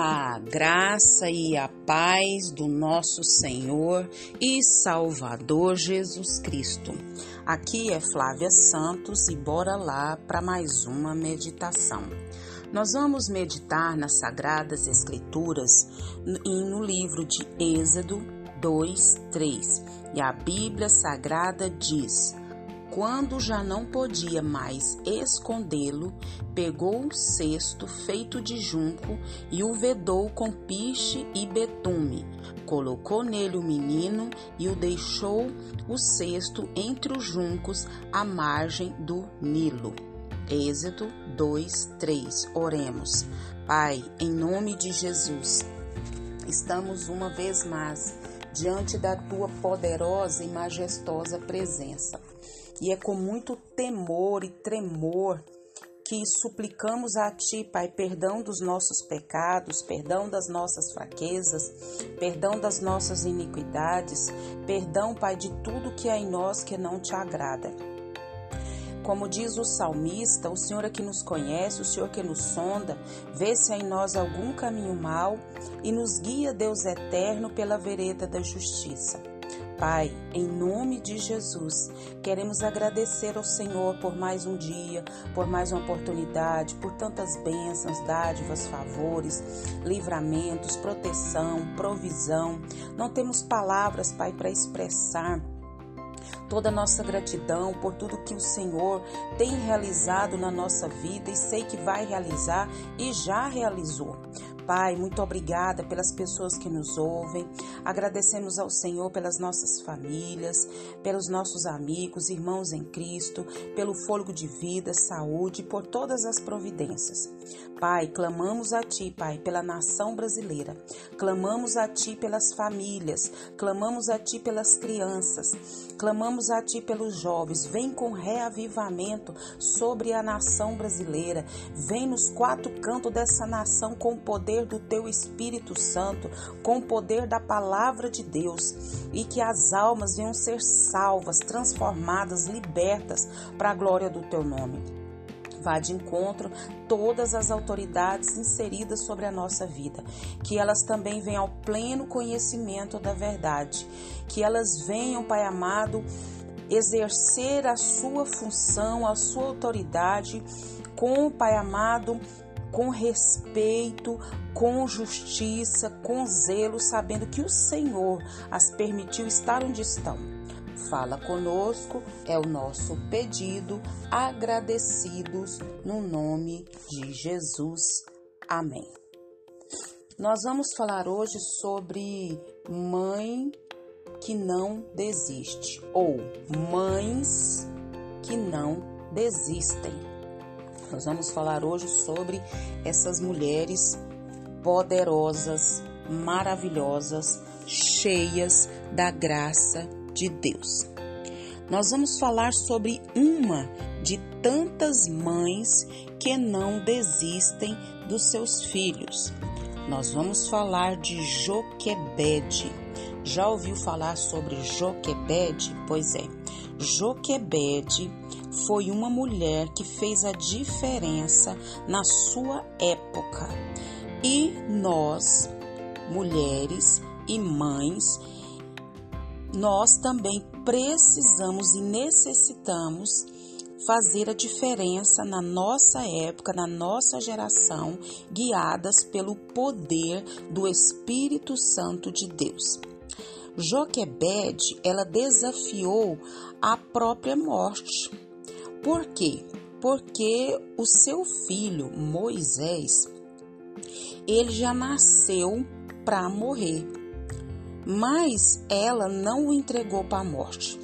A graça e a paz do nosso Senhor e Salvador Jesus Cristo. Aqui é Flávia Santos e bora lá para mais uma meditação. Nós vamos meditar nas Sagradas Escrituras no livro de Êxodo 2, 3. E a Bíblia Sagrada diz: quando já não podia mais escondê-lo, pegou um cesto feito de junco e o vedou com piche e betume. Colocou nele o menino e o deixou o cesto entre os juncos à margem do Nilo. Êxodo 2, 3. Oremos. Pai, em nome de Jesus, estamos uma vez mais diante da tua poderosa e majestosa presença. E é com muito temor e tremor que suplicamos a Ti, Pai, perdão dos nossos pecados, perdão das nossas fraquezas, perdão das nossas iniquidades, perdão, Pai, de tudo que há em nós que não te agrada. Como diz o salmista, o Senhor é que nos conhece, o Senhor que nos sonda, vê se há em nós algum caminho mau e nos guia, Deus eterno, pela vereda da justiça. Pai, em nome de Jesus, queremos agradecer ao Senhor por mais um dia, por mais uma oportunidade, por tantas bênçãos, dádivas, favores, livramentos, proteção, provisão. Não temos palavras, Pai, para expressar toda a nossa gratidão por tudo que o Senhor tem realizado na nossa vida e sei que vai realizar e já realizou. Pai, muito obrigada pelas pessoas que nos ouvem. Agradecemos ao Senhor pelas nossas famílias, pelos nossos amigos, irmãos em Cristo, pelo fôlego de vida, saúde, por todas as providências. Pai, clamamos a Ti, Pai, pela nação brasileira. Clamamos a Ti pelas famílias. Clamamos a Ti pelas crianças. Clamamos a Ti pelos jovens. Vem com reavivamento sobre a nação brasileira. Vem nos quatro cantos dessa nação com o poder do Teu Espírito Santo, com o poder da palavra de Deus. E que as almas venham ser salvas, transformadas, libertas para a glória do Teu nome vá de encontro todas as autoridades inseridas sobre a nossa vida, que elas também venham ao pleno conhecimento da verdade, que elas venham, Pai amado, exercer a sua função, a sua autoridade com, Pai amado, com respeito, com justiça, com zelo, sabendo que o Senhor as permitiu estar onde estão Fala conosco é o nosso pedido, agradecidos no nome de Jesus. Amém. Nós vamos falar hoje sobre mãe que não desiste ou mães que não desistem. Nós vamos falar hoje sobre essas mulheres poderosas, maravilhosas, cheias da graça de Deus. Nós vamos falar sobre uma de tantas mães que não desistem dos seus filhos. Nós vamos falar de Joquebede. Já ouviu falar sobre Joquebede? Pois é, Joquebede foi uma mulher que fez a diferença na sua época. E nós, mulheres e mães, nós também precisamos e necessitamos fazer a diferença na nossa época, na nossa geração, guiadas pelo poder do Espírito Santo de Deus. Joquebede, ela desafiou a própria morte. Por quê? Porque o seu filho Moisés, ele já nasceu para morrer mas ela não o entregou para a morte.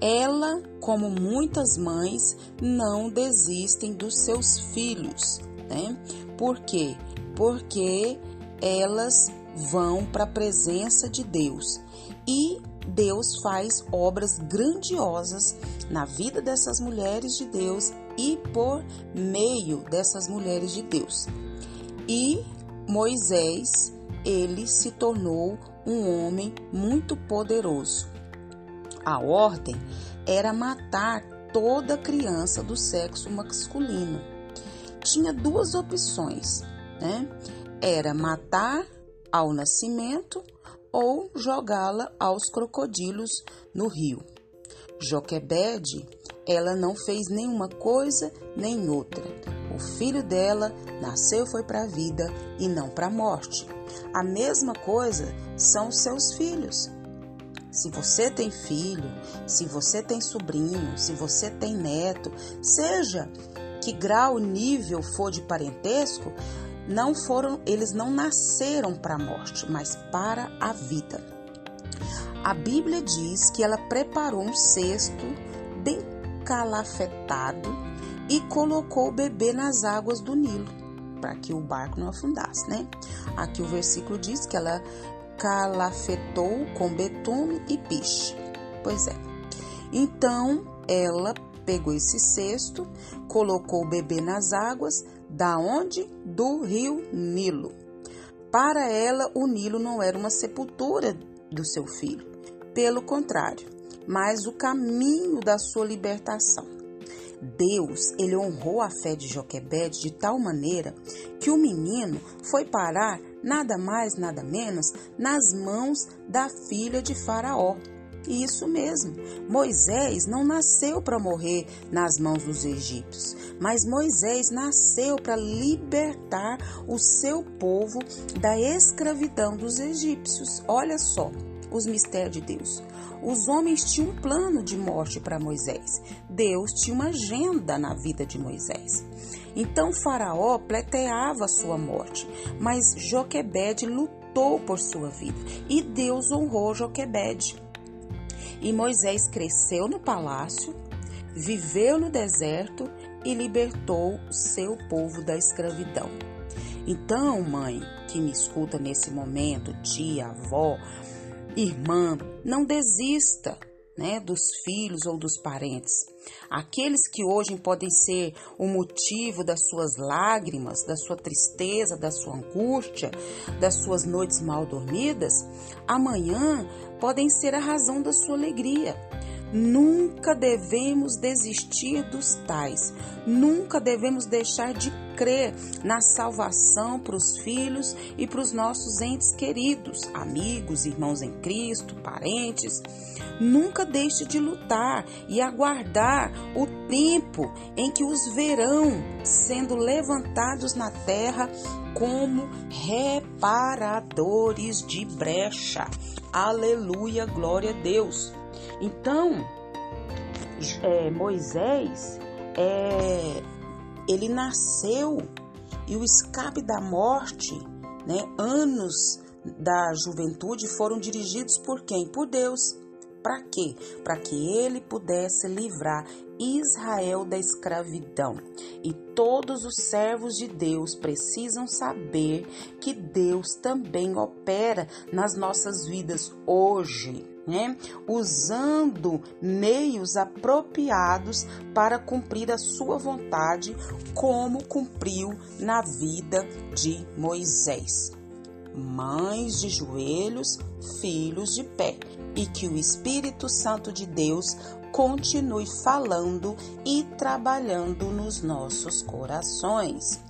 Ela, como muitas mães, não desistem dos seus filhos, né? Por quê? Porque elas vão para a presença de Deus e Deus faz obras grandiosas na vida dessas mulheres de Deus e por meio dessas mulheres de Deus. E Moisés, ele se tornou um homem muito poderoso. A ordem era matar toda criança do sexo masculino. Tinha duas opções, né? era matar ao nascimento ou jogá-la aos crocodilos no rio. Joquebede, ela não fez nenhuma coisa nem outra. O filho dela nasceu foi para a vida e não para a morte. A mesma coisa são seus filhos. Se você tem filho, se você tem sobrinho, se você tem neto, seja que grau, nível for de parentesco, não foram, eles não nasceram para a morte, mas para a vida. A Bíblia diz que ela preparou um cesto bem calafetado e colocou o bebê nas águas do Nilo, para que o barco não afundasse, né? Aqui o versículo diz que ela calafetou com betume e piche. Pois é. Então ela pegou esse cesto, colocou o bebê nas águas, da onde? Do rio Nilo. Para ela, o Nilo não era uma sepultura do seu filho, pelo contrário, mas o caminho da sua libertação. Deus, ele honrou a fé de Joquebede de tal maneira que o menino foi parar nada mais, nada menos, nas mãos da filha de Faraó. Isso mesmo, Moisés não nasceu para morrer nas mãos dos egípcios, mas Moisés nasceu para libertar o seu povo da escravidão dos egípcios. Olha só os mistérios de Deus. Os homens tinham um plano de morte para Moisés. Deus tinha uma agenda na vida de Moisés. Então Faraó pleiteava sua morte, mas Joquebede lutou por sua vida e Deus honrou Joquebede. E Moisés cresceu no palácio, viveu no deserto e libertou seu povo da escravidão. Então, mãe que me escuta nesse momento, tia, avó, irmã, não desista né, dos filhos ou dos parentes. Aqueles que hoje podem ser o motivo das suas lágrimas, da sua tristeza, da sua angústia, das suas noites mal dormidas, amanhã podem ser a razão da sua alegria. Nunca devemos desistir dos tais, nunca devemos deixar de crer na salvação para os filhos e para os nossos entes queridos, amigos, irmãos em Cristo, parentes. Nunca deixe de lutar e aguardar o tempo em que os verão sendo levantados na terra como reparadores de brecha. Aleluia, glória a Deus. Então, é, Moisés, é, ele nasceu e o escape da morte, né, anos da juventude foram dirigidos por quem? Por Deus. Para quê? Para que ele pudesse livrar Israel da escravidão. E todos os servos de Deus precisam saber que Deus também opera nas nossas vidas hoje. Né? usando meios apropriados para cumprir a sua vontade, como cumpriu na vida de Moisés. Mães de joelhos, filhos de pé, e que o Espírito Santo de Deus continue falando e trabalhando nos nossos corações.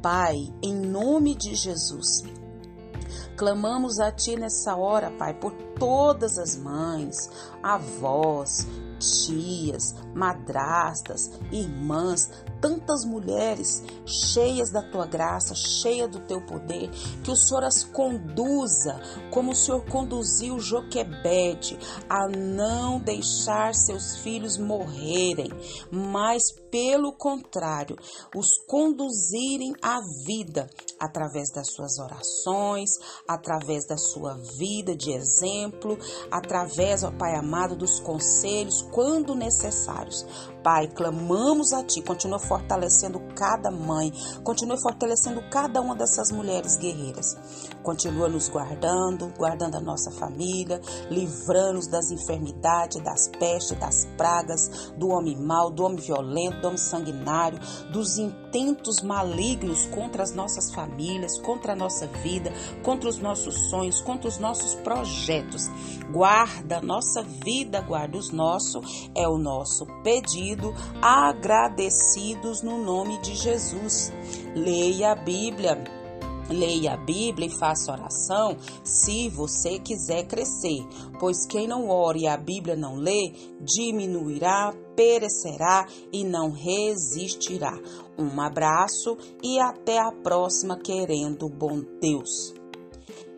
Pai, em nome de Jesus, clamamos a Ti nessa hora, Pai, por todas as mães, avós, tias, madrastas, irmãs, tantas mulheres cheias da tua graça, cheias do teu poder, que o Senhor as conduza como o Senhor conduziu Joquebede a não deixar seus filhos morrerem, mas pelo contrário, os conduzirem à vida através das suas orações, através da sua vida de exemplo, através, ó Pai amado, dos conselhos quando necessários. Pai, clamamos a Ti, continua fortalecendo cada mãe, continua fortalecendo cada uma dessas mulheres guerreiras. Continua nos guardando, guardando a nossa família, livrando-nos das enfermidades, das pestes, das pragas, do homem mau, do homem violento, do homem sanguinário, dos intentos malignos contra as nossas famílias, contra a nossa vida, contra os nossos sonhos, contra os nossos projetos. Guarda a nossa vida, guarda os nossos, é o nosso pedido no nome de Jesus. Leia a Bíblia. Leia a Bíblia e faça oração se você quiser crescer, pois quem não ore e a Bíblia não lê, diminuirá, perecerá e não resistirá. Um abraço e até a próxima, querendo bom Deus.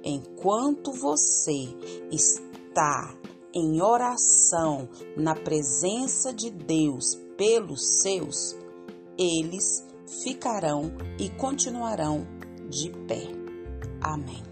Enquanto você está em oração na presença de Deus pelos seus, eles ficarão e continuarão de pé. Amém.